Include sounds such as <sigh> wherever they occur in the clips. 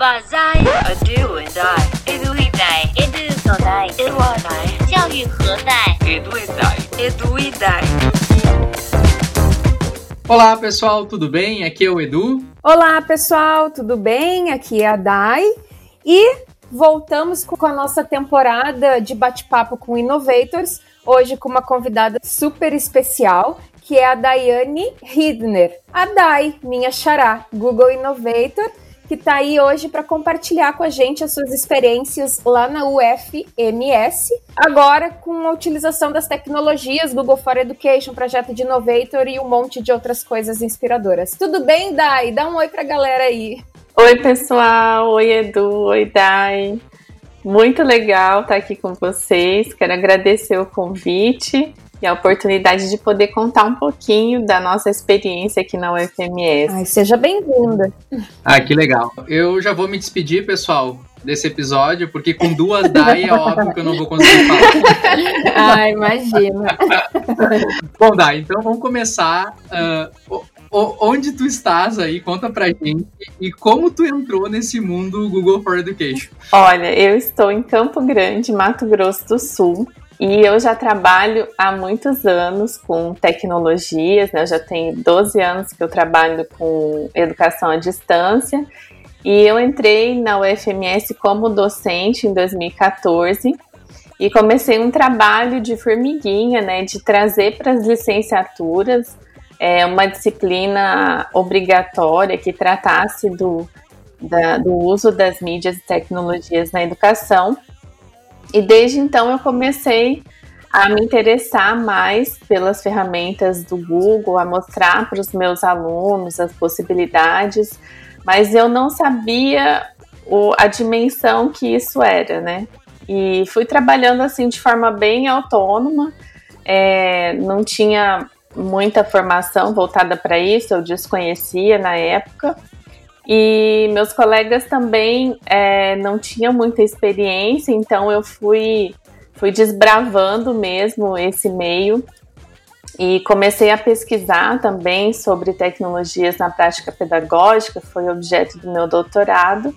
Banzai, a do and die, edu e die, edu so die, edu a die, 教育何在？edu e die, edu e die. Olá pessoal, tudo bem? Aqui é o Edu. Olá pessoal, tudo bem? Aqui é a Dai e voltamos com a nossa temporada de bate-papo com Innovators, hoje com uma convidada super especial, que é a Daiane Hidner. A Dai, minha xará, Google Innovator, que está aí hoje para compartilhar com a gente as suas experiências lá na UFMS, agora com a utilização das tecnologias Google for Education, projeto de Innovator e um monte de outras coisas inspiradoras. Tudo bem, Dai? Dá um oi para a galera aí. Oi, pessoal. Oi, Edu. Oi, Dai. Muito legal estar aqui com vocês. Quero agradecer o convite e a oportunidade de poder contar um pouquinho da nossa experiência aqui na UFMS. Ai, seja bem-vinda. Ah, que legal. Eu já vou me despedir, pessoal, desse episódio, porque com duas DAI é óbvio que eu não vou conseguir falar. <laughs> ah, imagina. <laughs> Bom, Dai, então vamos começar. Uh, onde tu estás aí? Conta pra gente. E como tu entrou nesse mundo Google for Education? Olha, eu estou em Campo Grande, Mato Grosso do Sul. E eu já trabalho há muitos anos com tecnologias, né? Eu já tenho 12 anos que eu trabalho com educação à distância. E eu entrei na UFMS como docente em 2014 e comecei um trabalho de formiguinha, né, de trazer para as licenciaturas é, uma disciplina obrigatória que tratasse do, da, do uso das mídias e tecnologias na educação. E desde então eu comecei a me interessar mais pelas ferramentas do Google, a mostrar para os meus alunos as possibilidades, mas eu não sabia o, a dimensão que isso era, né? E fui trabalhando assim de forma bem autônoma, é, não tinha muita formação voltada para isso, eu desconhecia na época. E meus colegas também é, não tinham muita experiência, então eu fui, fui desbravando mesmo esse meio e comecei a pesquisar também sobre tecnologias na prática pedagógica, foi objeto do meu doutorado.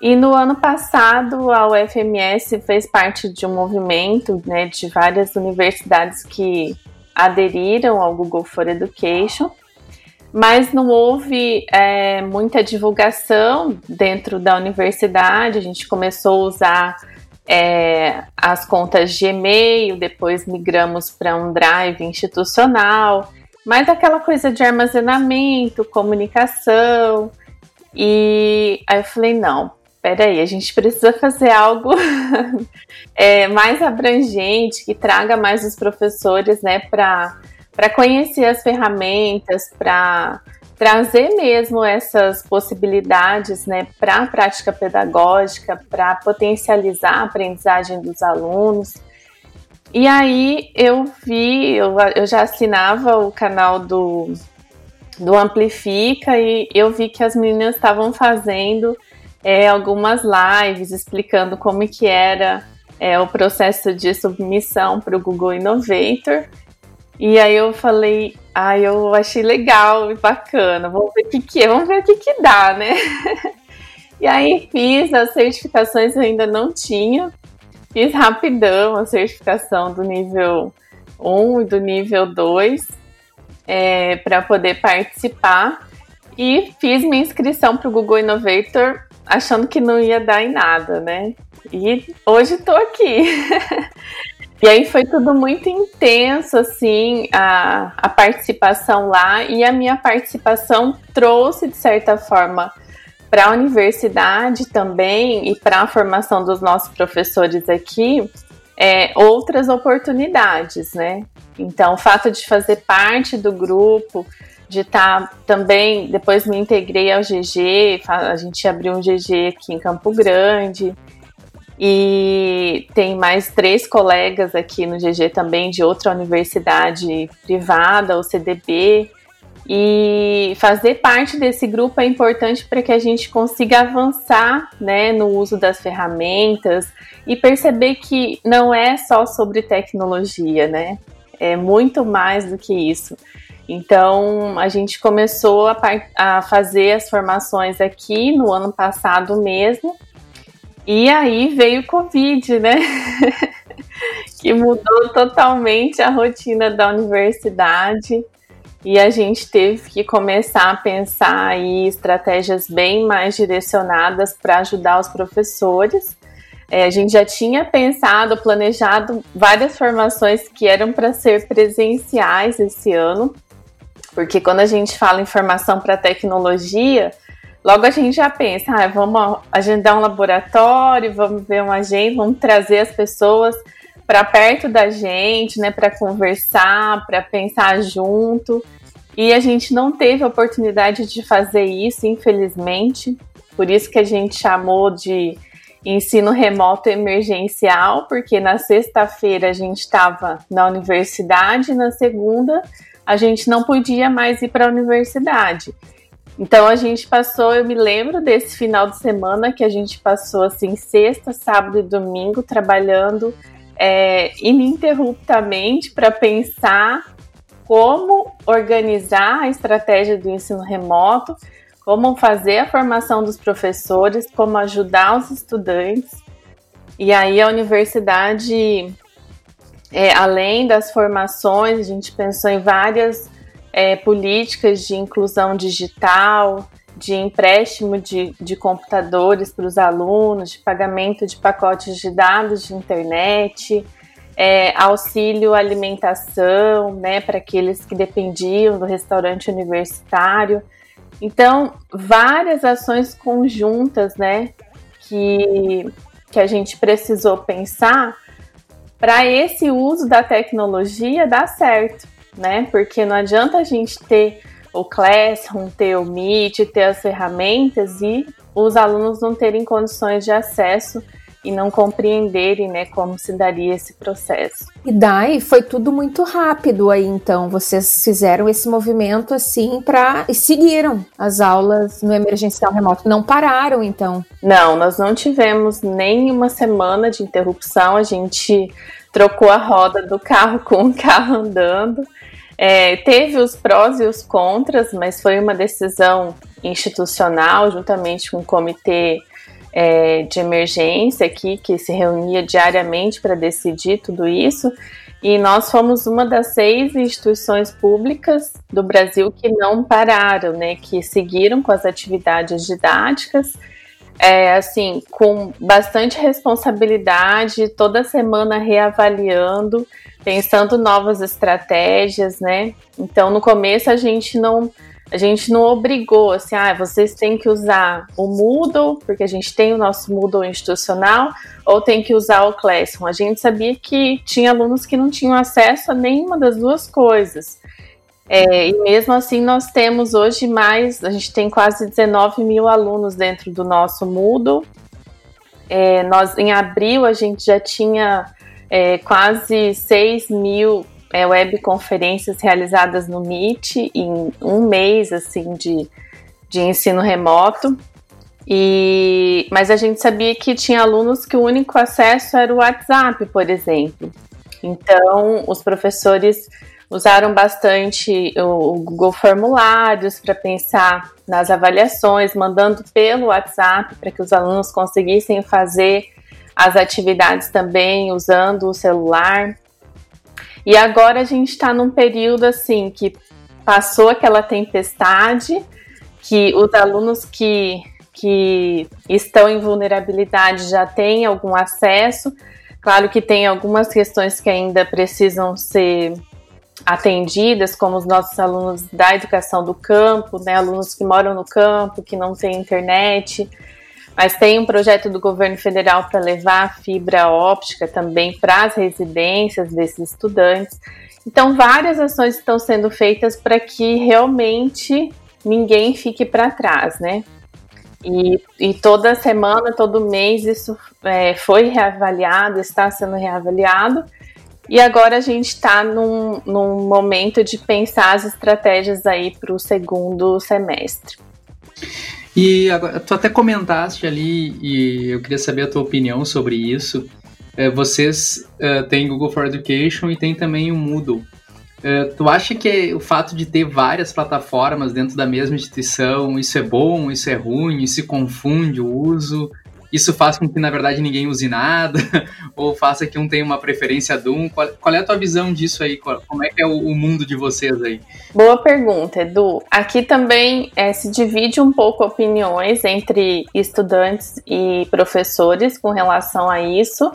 E no ano passado, a UFMS fez parte de um movimento né, de várias universidades que aderiram ao Google for Education mas não houve é, muita divulgação dentro da universidade. A gente começou a usar é, as contas de e-mail, depois migramos para um drive institucional, mas aquela coisa de armazenamento, comunicação. E aí eu falei: não, peraí, a gente precisa fazer algo <laughs> é, mais abrangente, que traga mais os professores né, para para conhecer as ferramentas, para trazer mesmo essas possibilidades né, para a prática pedagógica, para potencializar a aprendizagem dos alunos. E aí eu vi, eu, eu já assinava o canal do, do Amplifica e eu vi que as meninas estavam fazendo é, algumas lives explicando como que era é, o processo de submissão para o Google Innovator. E aí eu falei, ah, eu achei legal e bacana, vamos ver o que, que é, vamos ver o que, que dá, né? <laughs> e aí fiz as certificações, eu ainda não tinha, fiz rapidão a certificação do nível 1 e do nível 2 é, para poder participar e fiz minha inscrição para o Google Innovator achando que não ia dar em nada, né? E hoje estou aqui. <laughs> E aí foi tudo muito intenso, assim, a, a participação lá, e a minha participação trouxe, de certa forma, para a universidade também e para a formação dos nossos professores aqui, é, outras oportunidades, né? Então, o fato de fazer parte do grupo, de estar tá também, depois me integrei ao GG, a gente abriu um GG aqui em Campo Grande, e tem mais três colegas aqui no GG também de outra universidade privada, o CDB. E fazer parte desse grupo é importante para que a gente consiga avançar né, no uso das ferramentas e perceber que não é só sobre tecnologia, né? É muito mais do que isso. Então, a gente começou a, a fazer as formações aqui no ano passado mesmo. E aí veio o Covid, né? <laughs> que mudou totalmente a rotina da universidade. E a gente teve que começar a pensar aí estratégias bem mais direcionadas para ajudar os professores. É, a gente já tinha pensado, planejado várias formações que eram para ser presenciais esse ano, porque quando a gente fala em formação para tecnologia, logo a gente já pensa, ah, vamos agendar um laboratório, vamos ver um agente, vamos trazer as pessoas para perto da gente, né, para conversar, para pensar junto. E a gente não teve a oportunidade de fazer isso, infelizmente. Por isso que a gente chamou de ensino remoto emergencial, porque na sexta-feira a gente estava na universidade, na segunda a gente não podia mais ir para a universidade. Então a gente passou, eu me lembro desse final de semana que a gente passou assim sexta, sábado e domingo trabalhando é, ininterruptamente para pensar como organizar a estratégia do ensino remoto, como fazer a formação dos professores, como ajudar os estudantes. E aí a universidade é, além das formações, a gente pensou em várias é, políticas de inclusão digital, de empréstimo de, de computadores para os alunos, de pagamento de pacotes de dados de internet, é, auxílio alimentação, né, para aqueles que dependiam do restaurante universitário. Então, várias ações conjuntas, né, que, que a gente precisou pensar para esse uso da tecnologia dar certo, né? Porque não adianta a gente ter o Classroom, ter o Meet, ter as ferramentas e os alunos não terem condições de acesso e não compreenderem, né, como se daria esse processo. E daí foi tudo muito rápido aí, então vocês fizeram esse movimento assim para e seguiram as aulas no emergencial remoto, não pararam então? Não, nós não tivemos nem uma semana de interrupção, a gente trocou a roda do carro <laughs> com o carro andando. É, teve os prós e os contras, mas foi uma decisão institucional, juntamente com o comitê é, de emergência aqui, que se reunia diariamente para decidir tudo isso. E nós fomos uma das seis instituições públicas do Brasil que não pararam, né, que seguiram com as atividades didáticas, é, assim, com bastante responsabilidade, toda semana reavaliando, pensando novas estratégias, né? Então, no começo a gente não a gente não obrigou assim, ah, vocês têm que usar o Moodle, porque a gente tem o nosso Moodle institucional, ou tem que usar o Classroom. A gente sabia que tinha alunos que não tinham acesso a nenhuma das duas coisas. É, e mesmo assim, nós temos hoje mais, a gente tem quase 19 mil alunos dentro do nosso Moodle. É, nós, em abril, a gente já tinha é, quase 6 mil é, webconferências realizadas no Meet em um mês assim de, de ensino remoto. E, mas a gente sabia que tinha alunos que o único acesso era o WhatsApp, por exemplo. Então, os professores usaram bastante o Google Formulários para pensar nas avaliações, mandando pelo WhatsApp para que os alunos conseguissem fazer as atividades também usando o celular. E agora a gente está num período assim que passou aquela tempestade, que os alunos que, que estão em vulnerabilidade já têm algum acesso. Claro que tem algumas questões que ainda precisam ser atendidas, como os nossos alunos da educação do campo, né, alunos que moram no campo, que não têm internet, mas tem um projeto do governo federal para levar fibra óptica também para as residências desses estudantes. Então, várias ações estão sendo feitas para que realmente ninguém fique para trás, né? E, e, toda semana, todo mês, isso é, foi reavaliado, está sendo reavaliado. E agora a gente está num, num momento de pensar as estratégias aí para o segundo semestre. E agora, tu até comentaste ali, e eu queria saber a tua opinião sobre isso. É, vocês é, têm Google for Education e tem também o Moodle. Uh, tu acha que o fato de ter várias plataformas dentro da mesma instituição, isso é bom, isso é ruim, isso confunde o uso? Isso faz com que, na verdade, ninguém use nada, <laughs> ou faça que um tenha uma preferência de um. Qual, qual é a tua visão disso aí? Como é que é o, o mundo de vocês aí? Boa pergunta, Edu. Aqui também é, se divide um pouco opiniões entre estudantes e professores com relação a isso.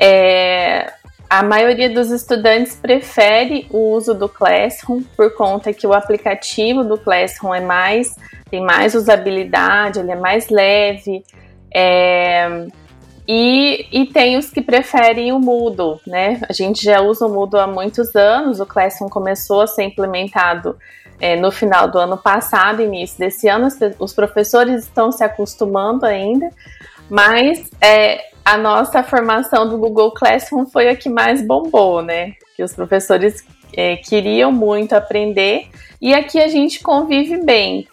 É, a maioria dos estudantes prefere o uso do Classroom por conta que o aplicativo do Classroom é mais tem mais usabilidade, ele é mais leve, é, e, e, tem os que preferem o Moodle, né? A gente já usa o Moodle há muitos anos, o Classroom começou a ser implementado é, no final do ano passado, início desse ano, os professores estão se acostumando ainda, mas é, a nossa formação do Google Classroom foi a que mais bombou, né? Que os professores é, queriam muito aprender e aqui a gente convive bem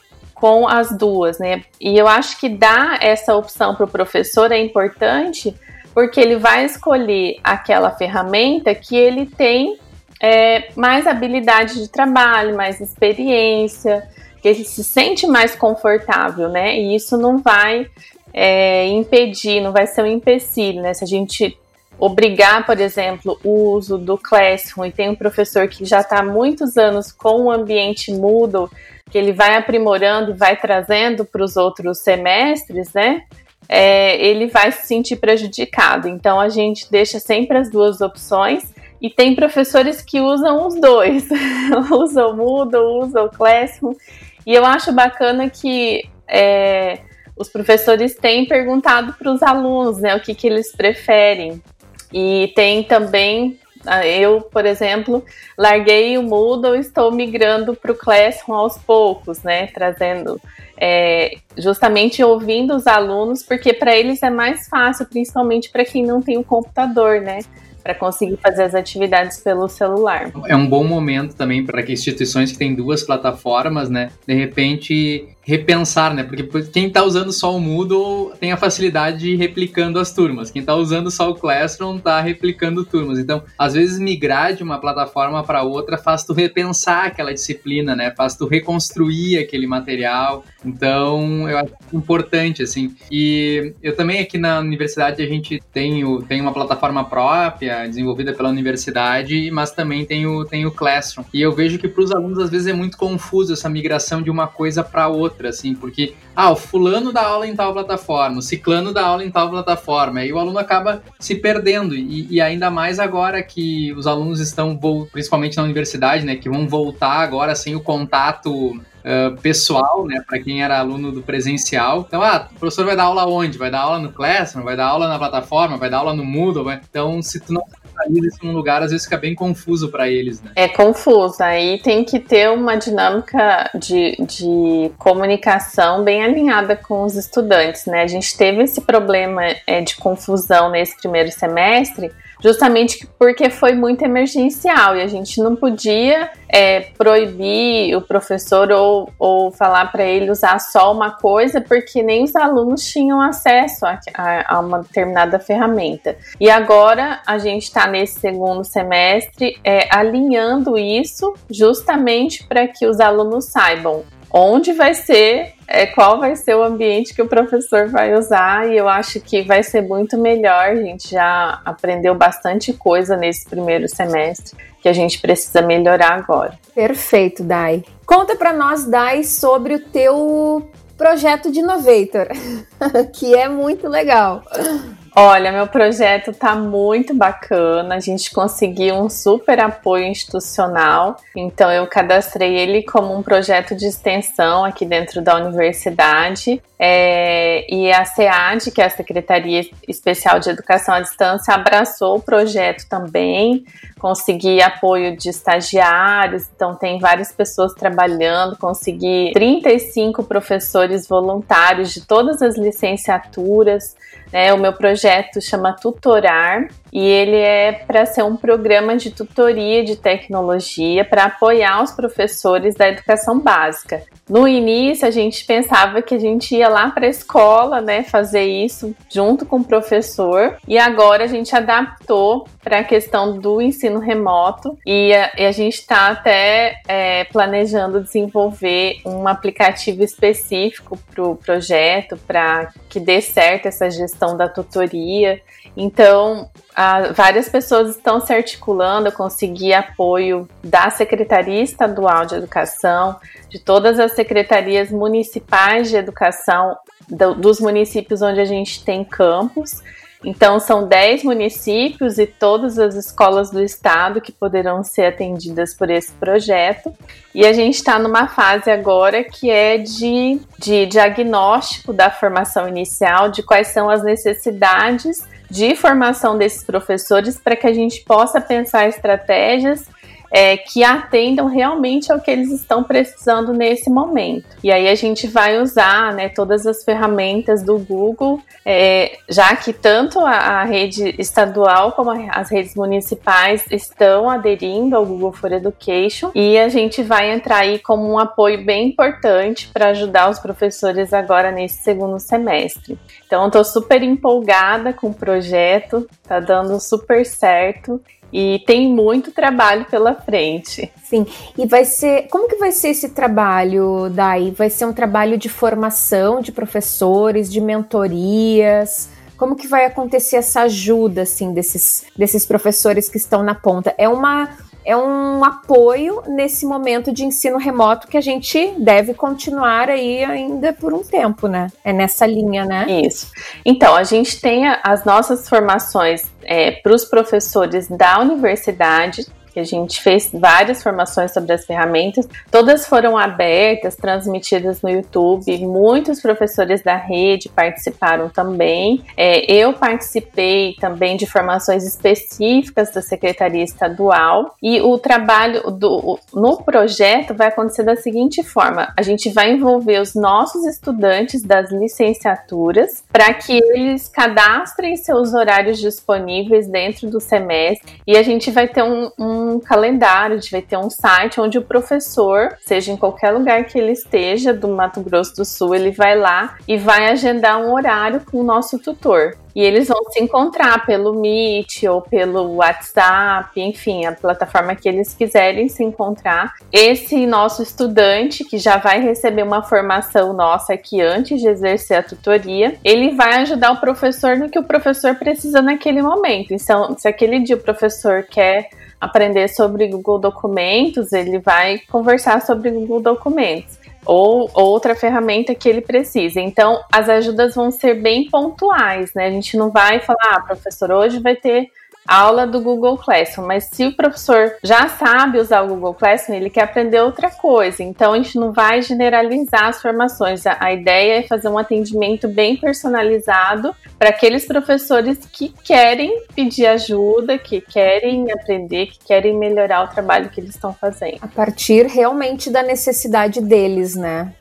com as duas, né? E eu acho que dar essa opção para o professor é importante porque ele vai escolher aquela ferramenta que ele tem é, mais habilidade de trabalho, mais experiência, que ele se sente mais confortável, né? E isso não vai é, impedir, não vai ser um empecilho, né? Se a gente obrigar, por exemplo, o uso do Classroom e tem um professor que já está há muitos anos com o ambiente Moodle que ele vai aprimorando e vai trazendo para os outros semestres, né? É, ele vai se sentir prejudicado. Então a gente deixa sempre as duas opções e tem professores que usam os dois, <laughs> usam o Moodle, usam o Classroom. E eu acho bacana que é, os professores têm perguntado para os alunos, né, o que, que eles preferem. E tem também eu, por exemplo, larguei o Moodle estou migrando para o Classroom aos poucos, né? Trazendo, é, justamente ouvindo os alunos, porque para eles é mais fácil, principalmente para quem não tem o um computador, né? para conseguir fazer as atividades pelo celular. É um bom momento também para que instituições que têm duas plataformas, né, de repente repensar, né? Porque quem está usando só o Moodle tem a facilidade de ir replicando as turmas. Quem está usando só o Classroom está replicando turmas. Então, às vezes migrar de uma plataforma para outra faz tu repensar aquela disciplina, né? Faz tu reconstruir aquele material. Então, eu acho importante assim. E eu também aqui na universidade a gente tem, o, tem uma plataforma própria desenvolvida pela universidade, mas também tem o, tem o Classroom. E eu vejo que para os alunos às vezes é muito confuso essa migração de uma coisa para outra outra, assim, porque, ah, o fulano dá aula em tal plataforma, o ciclano dá aula em tal plataforma, e o aluno acaba se perdendo, e, e ainda mais agora que os alunos estão, principalmente na universidade, né, que vão voltar agora sem o contato Uh, pessoal, né, para quem era aluno do presencial. Então, ah, o professor vai dar aula onde? Vai dar aula no Classroom, vai dar aula na plataforma, vai dar aula no Moodle, vai... então se tu não isso num lugar, às vezes fica bem confuso para eles, né? É confuso. Aí tem que ter uma dinâmica de, de comunicação bem alinhada com os estudantes, né? A gente teve esse problema é, de confusão nesse primeiro semestre, justamente porque foi muito emergencial e a gente não podia é, proibir o professor ou, ou falar para ele usar só uma coisa, porque nem os alunos tinham acesso a, a, a uma determinada ferramenta. E agora a gente está nesse segundo semestre é, alinhando isso justamente para que os alunos saibam onde vai ser, é, qual vai ser o ambiente que o professor vai usar, e eu acho que vai ser muito melhor. A gente já aprendeu bastante coisa nesse primeiro semestre que a gente precisa melhorar agora. Perfeito, Dai. Conta para nós, Dai, sobre o teu projeto de Innovator, <laughs> que é muito legal. Olha, meu projeto tá muito bacana. A gente conseguiu um super apoio institucional. Então eu cadastrei ele como um projeto de extensão aqui dentro da universidade. É, e a SEAD, que é a Secretaria Especial de Educação à Distância, abraçou o projeto também. Consegui apoio de estagiários, então tem várias pessoas trabalhando. Consegui 35 professores voluntários de todas as licenciaturas. Né? O meu projeto chama Tutorar e ele é para ser um programa de tutoria de tecnologia para apoiar os professores da educação básica. No início, a gente pensava que a gente ia lá para a escola, né, fazer isso junto com o professor, e agora a gente adaptou para a questão do ensino remoto e a, e a gente está até é, planejando desenvolver um aplicativo específico para o projeto, para que dê certo essa gestão da tutoria. Então, várias pessoas estão se articulando, eu consegui apoio da Secretaria Estadual de Educação, de todas as secretarias municipais de educação do, dos municípios onde a gente tem campus. Então, são 10 municípios e todas as escolas do estado que poderão ser atendidas por esse projeto. E a gente está numa fase agora que é de, de diagnóstico da formação inicial, de quais são as necessidades de formação desses professores para que a gente possa pensar estratégias é, que atendam realmente ao que eles estão precisando nesse momento. E aí a gente vai usar né, todas as ferramentas do Google, é, já que tanto a, a, rede estadual como as redes municipais estão aderindo ao Google for Education e a gente vai entrar aí como um apoio bem importante para ajudar os professores agora nesse segundo semestre. Então, estou super empolgada com o projeto, tá dando super certo e tem muito trabalho pela frente. Sim, e vai ser. Como que vai ser esse trabalho, Dai? Vai ser um trabalho de formação de professores, de mentorias? Como que vai acontecer essa ajuda, assim, desses, desses professores que estão na ponta? É uma é um apoio nesse momento de ensino remoto que a gente deve continuar aí ainda por um tempo, né? É nessa linha, né? Isso. Então, a gente tem as nossas formações é, para os professores da universidade, que a gente fez várias formações sobre as ferramentas, todas foram abertas, transmitidas no YouTube, muitos professores da rede participaram também. É, eu participei também de formações específicas da Secretaria Estadual. E o trabalho do, no projeto vai acontecer da seguinte forma: a gente vai envolver os nossos estudantes das licenciaturas para que eles cadastrem seus horários disponíveis dentro do semestre. E a gente vai ter um, um um calendário, a gente vai ter um site onde o professor, seja em qualquer lugar que ele esteja do Mato Grosso do Sul, ele vai lá e vai agendar um horário com o nosso tutor. E eles vão se encontrar pelo Meet ou pelo WhatsApp, enfim, a plataforma que eles quiserem se encontrar. Esse nosso estudante, que já vai receber uma formação nossa aqui antes de exercer a tutoria, ele vai ajudar o professor no que o professor precisa naquele momento. Então, se aquele dia o professor quer aprender sobre Google Documentos, ele vai conversar sobre Google Documentos ou outra ferramenta que ele precisa. Então, as ajudas vão ser bem pontuais, né? A gente não vai falar, ah, professor, hoje vai ter aula do Google Classroom, mas se o professor já sabe usar o Google Classroom, ele quer aprender outra coisa. Então a gente não vai generalizar as formações. A, a ideia é fazer um atendimento bem personalizado para aqueles professores que querem pedir ajuda, que querem aprender, que querem melhorar o trabalho que eles estão fazendo. A partir realmente da necessidade deles, né?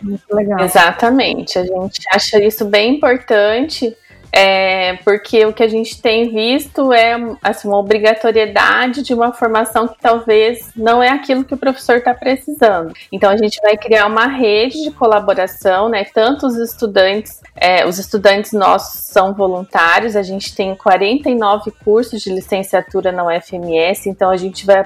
Muito legal. Exatamente. A gente acha isso bem importante é, porque o que a gente tem visto é assim, uma obrigatoriedade de uma formação que talvez não é aquilo que o professor está precisando. Então a gente vai criar uma rede de colaboração, né? Tanto os estudantes, é, os estudantes nossos são voluntários, a gente tem 49 cursos de licenciatura na UFMS, então a gente vai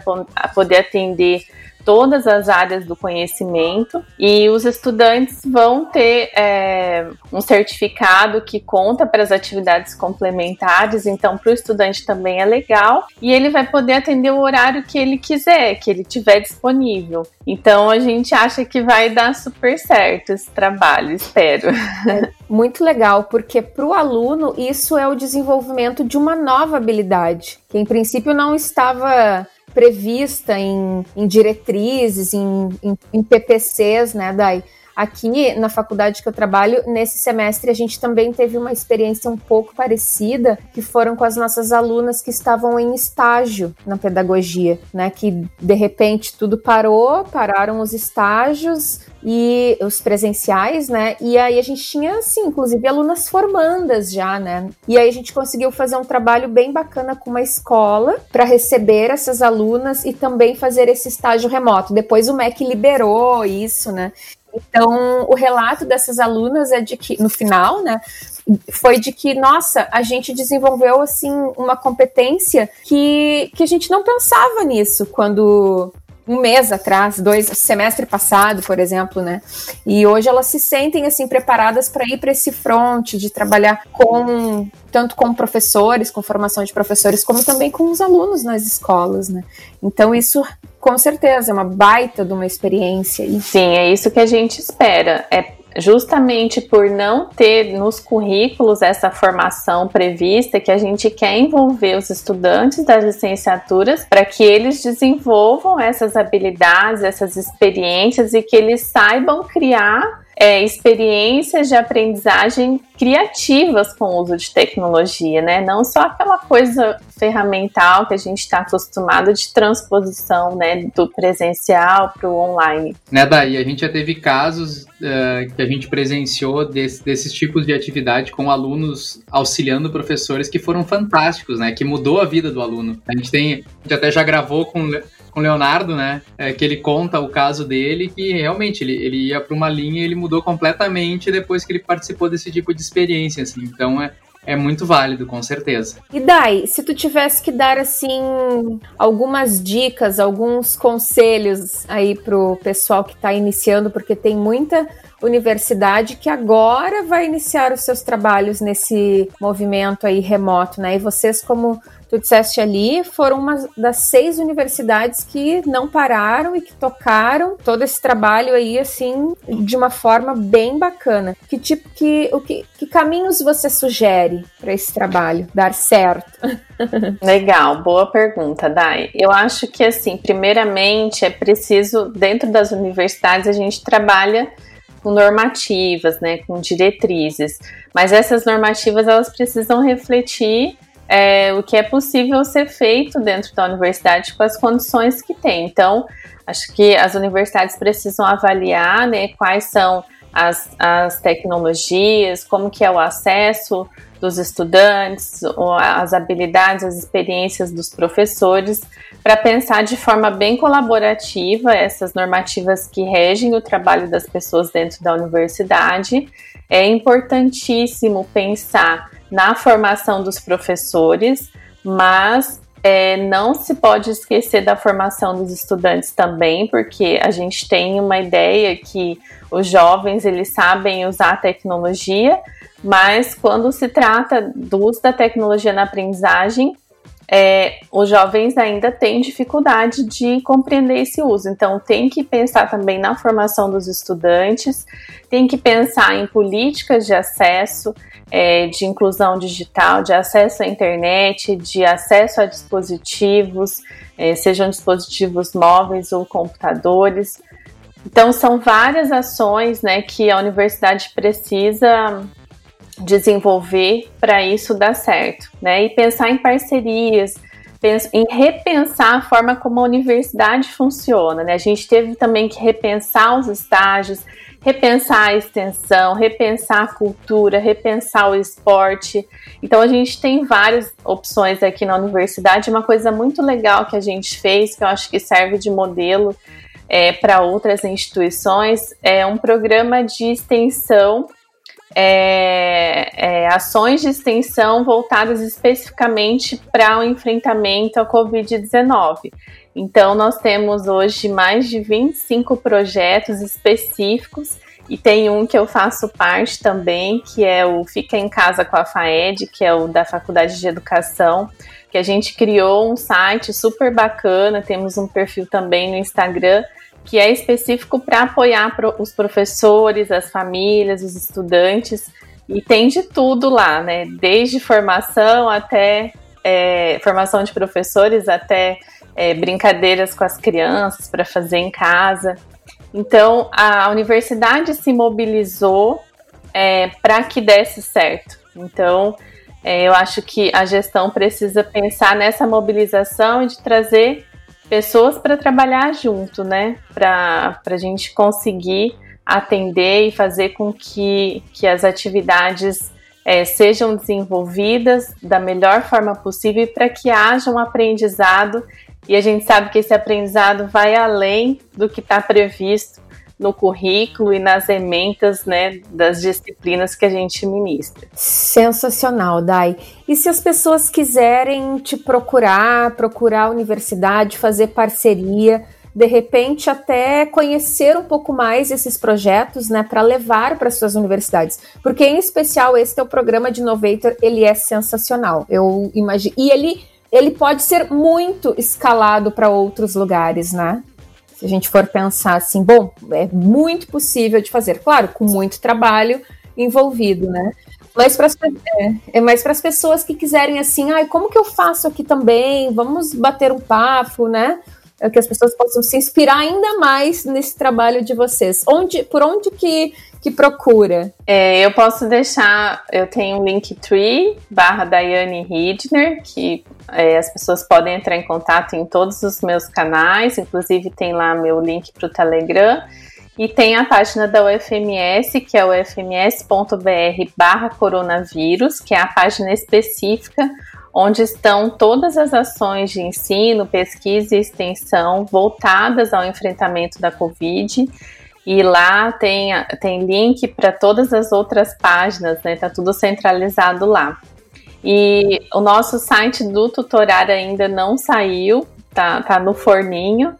poder atender todas as áreas do conhecimento e os estudantes vão ter é, um certificado que conta para as atividades complementares, então para o estudante também é legal e ele vai poder atender o horário que ele quiser, que ele tiver disponível. Então a gente acha que vai dar super certo esse trabalho, espero. É muito legal, porque para o aluno isso é o desenvolvimento de uma nova habilidade, que em princípio não estava prevista em, em diretrizes, em, em, em, PPCs, né, Dai? Aqui na faculdade que eu trabalho, nesse semestre a gente também teve uma experiência um pouco parecida, que foram com as nossas alunas que estavam em estágio na pedagogia, né? Que de repente tudo parou, pararam os estágios e os presenciais, né? E aí a gente tinha, assim, inclusive alunas formandas já, né? E aí a gente conseguiu fazer um trabalho bem bacana com uma escola para receber essas alunas e também fazer esse estágio remoto. Depois o MEC liberou isso, né? Então, o relato dessas alunas é de que, no final, né, foi de que, nossa, a gente desenvolveu, assim, uma competência que, que a gente não pensava nisso quando um mês atrás, dois semestre passado, por exemplo, né? E hoje elas se sentem assim preparadas para ir para esse front de trabalhar com tanto com professores, com formação de professores, como também com os alunos nas escolas, né? Então isso com certeza é uma baita de uma experiência. Sim, é isso que a gente espera. É justamente por não ter nos currículos essa formação prevista, que a gente quer envolver os estudantes das licenciaturas para que eles desenvolvam essas habilidades, essas experiências e que eles saibam criar é, experiências de aprendizagem criativas com o uso de tecnologia, né? Não só aquela coisa ferramental que a gente está acostumado de transposição, né, do presencial para o online. Né, daí a gente já teve casos uh, que a gente presenciou desse, desses tipos de atividade com alunos auxiliando professores que foram fantásticos, né? Que mudou a vida do aluno. A gente tem, a gente até já gravou com com o Leonardo, né? É, que ele conta o caso dele, que realmente ele, ele ia para uma linha e ele mudou completamente depois que ele participou desse tipo de experiência, assim. Então é, é muito válido, com certeza. E Dai, se tu tivesse que dar assim algumas dicas, alguns conselhos aí pro pessoal que está iniciando, porque tem muita universidade que agora vai iniciar os seus trabalhos nesse movimento aí remoto, né? E vocês como tu disseste ali, foram uma das seis universidades que não pararam e que tocaram todo esse trabalho aí, assim, de uma forma bem bacana. Que tipo, que, o que, que caminhos você sugere para esse trabalho dar certo? <laughs> Legal, boa pergunta, Dai. Eu acho que, assim, primeiramente é preciso, dentro das universidades, a gente trabalha com normativas, né, com diretrizes, mas essas normativas elas precisam refletir é, o que é possível ser feito dentro da universidade com as condições que tem. Então, acho que as universidades precisam avaliar né, quais são as, as tecnologias, como que é o acesso dos estudantes, as habilidades, as experiências dos professores, para pensar de forma bem colaborativa essas normativas que regem o trabalho das pessoas dentro da universidade. É importantíssimo pensar na formação dos professores, mas é, não se pode esquecer da formação dos estudantes também, porque a gente tem uma ideia que os jovens eles sabem usar a tecnologia, mas quando se trata do uso da tecnologia na aprendizagem, é, os jovens ainda têm dificuldade de compreender esse uso. Então, tem que pensar também na formação dos estudantes, tem que pensar em políticas de acesso, é, de inclusão digital, de acesso à internet, de acesso a dispositivos, é, sejam dispositivos móveis ou computadores. Então, são várias ações né, que a universidade precisa desenvolver para isso dar certo, né? E pensar em parcerias, em repensar a forma como a universidade funciona, né? A gente teve também que repensar os estágios, repensar a extensão, repensar a cultura, repensar o esporte. Então a gente tem várias opções aqui na universidade. Uma coisa muito legal que a gente fez, que eu acho que serve de modelo é, para outras instituições, é um programa de extensão é, é, ações de extensão voltadas especificamente para o enfrentamento à Covid-19. Então, nós temos hoje mais de 25 projetos específicos e tem um que eu faço parte também, que é o Fica em Casa com a FAED, que é o da Faculdade de Educação, que a gente criou um site super bacana, temos um perfil também no Instagram que é específico para apoiar os professores, as famílias, os estudantes, e tem de tudo lá, né? Desde formação até é, formação de professores, até é, brincadeiras com as crianças para fazer em casa. Então, a universidade se mobilizou é, para que desse certo. Então, é, eu acho que a gestão precisa pensar nessa mobilização e de trazer pessoas para trabalhar junto, né? Para a gente conseguir atender e fazer com que, que as atividades é, sejam desenvolvidas da melhor forma possível para que haja um aprendizado. E a gente sabe que esse aprendizado vai além do que está previsto no currículo e nas ementas né, das disciplinas que a gente ministra. Sensacional, Dai. E se as pessoas quiserem te procurar, procurar a universidade, fazer parceria, de repente até conhecer um pouco mais esses projetos, né, para levar para suas universidades, porque em especial esse o programa de Innovator, ele é sensacional. Eu imagino e ele ele pode ser muito escalado para outros lugares, né? Se a gente for pensar assim, bom, é muito possível de fazer, claro, com muito trabalho envolvido, né? Mas para é, é as pessoas que quiserem assim, ai, como que eu faço aqui também? Vamos bater um papo, né? É que as pessoas possam se inspirar ainda mais nesse trabalho de vocês. Onde, por onde que, que procura? É, eu posso deixar, eu tenho um Linktree barra Daiane Hidner, que é, as pessoas podem entrar em contato em todos os meus canais, inclusive tem lá meu link para o Telegram. E tem a página da UFMS, que é ufms.br barra coronavírus, que é a página específica onde estão todas as ações de ensino, pesquisa e extensão voltadas ao enfrentamento da Covid. E lá tem, tem link para todas as outras páginas, né? Tá tudo centralizado lá. E o nosso site do tutorar ainda não saiu, tá, tá no forninho,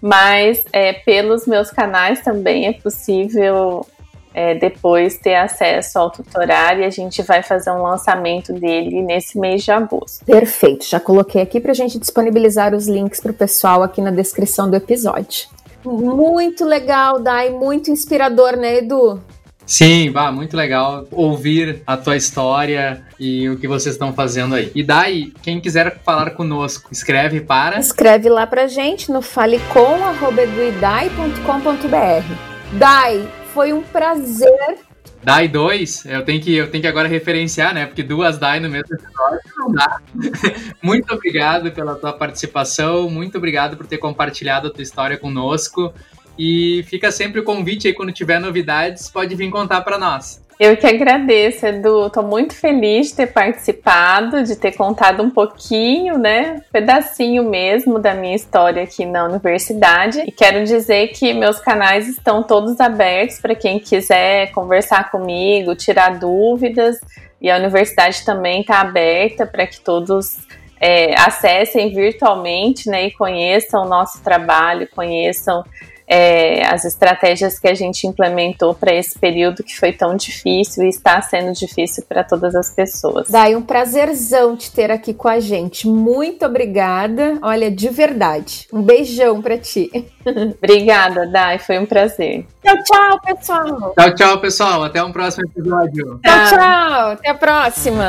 mas é, pelos meus canais também é possível é, depois ter acesso ao tutorar e a gente vai fazer um lançamento dele nesse mês de agosto. Perfeito, já coloquei aqui para a gente disponibilizar os links para o pessoal aqui na descrição do episódio. Muito legal, Dai, muito inspirador, né, Edu? Sim, vá, muito legal ouvir a tua história e o que vocês estão fazendo aí. E daí, quem quiser falar conosco, escreve para. Escreve lá pra gente no falecom.eduidai.com.br. Dai, foi um prazer Dai 2, eu tenho que eu tenho que agora referenciar, né? Porque duas Dai no mesmo episódio não dá. <laughs> muito obrigado pela tua participação, muito obrigado por ter compartilhado a tua história conosco. E fica sempre o convite aí quando tiver novidades, pode vir contar para nós. Eu que agradeço, Edu. Estou muito feliz de ter participado, de ter contado um pouquinho, né? Um pedacinho mesmo da minha história aqui na universidade. E quero dizer que meus canais estão todos abertos para quem quiser conversar comigo, tirar dúvidas. E a universidade também está aberta para que todos é, acessem virtualmente né, e conheçam o nosso trabalho, conheçam é, as estratégias que a gente implementou para esse período que foi tão difícil e está sendo difícil para todas as pessoas. Dai, um prazerzão te ter aqui com a gente. Muito obrigada. Olha, de verdade. Um beijão para ti. <laughs> Obrigada, Dai. Foi um prazer. Tchau, tchau, pessoal. Tchau, tchau, pessoal. Até um próximo episódio. Tchau, tchau. Até a próxima.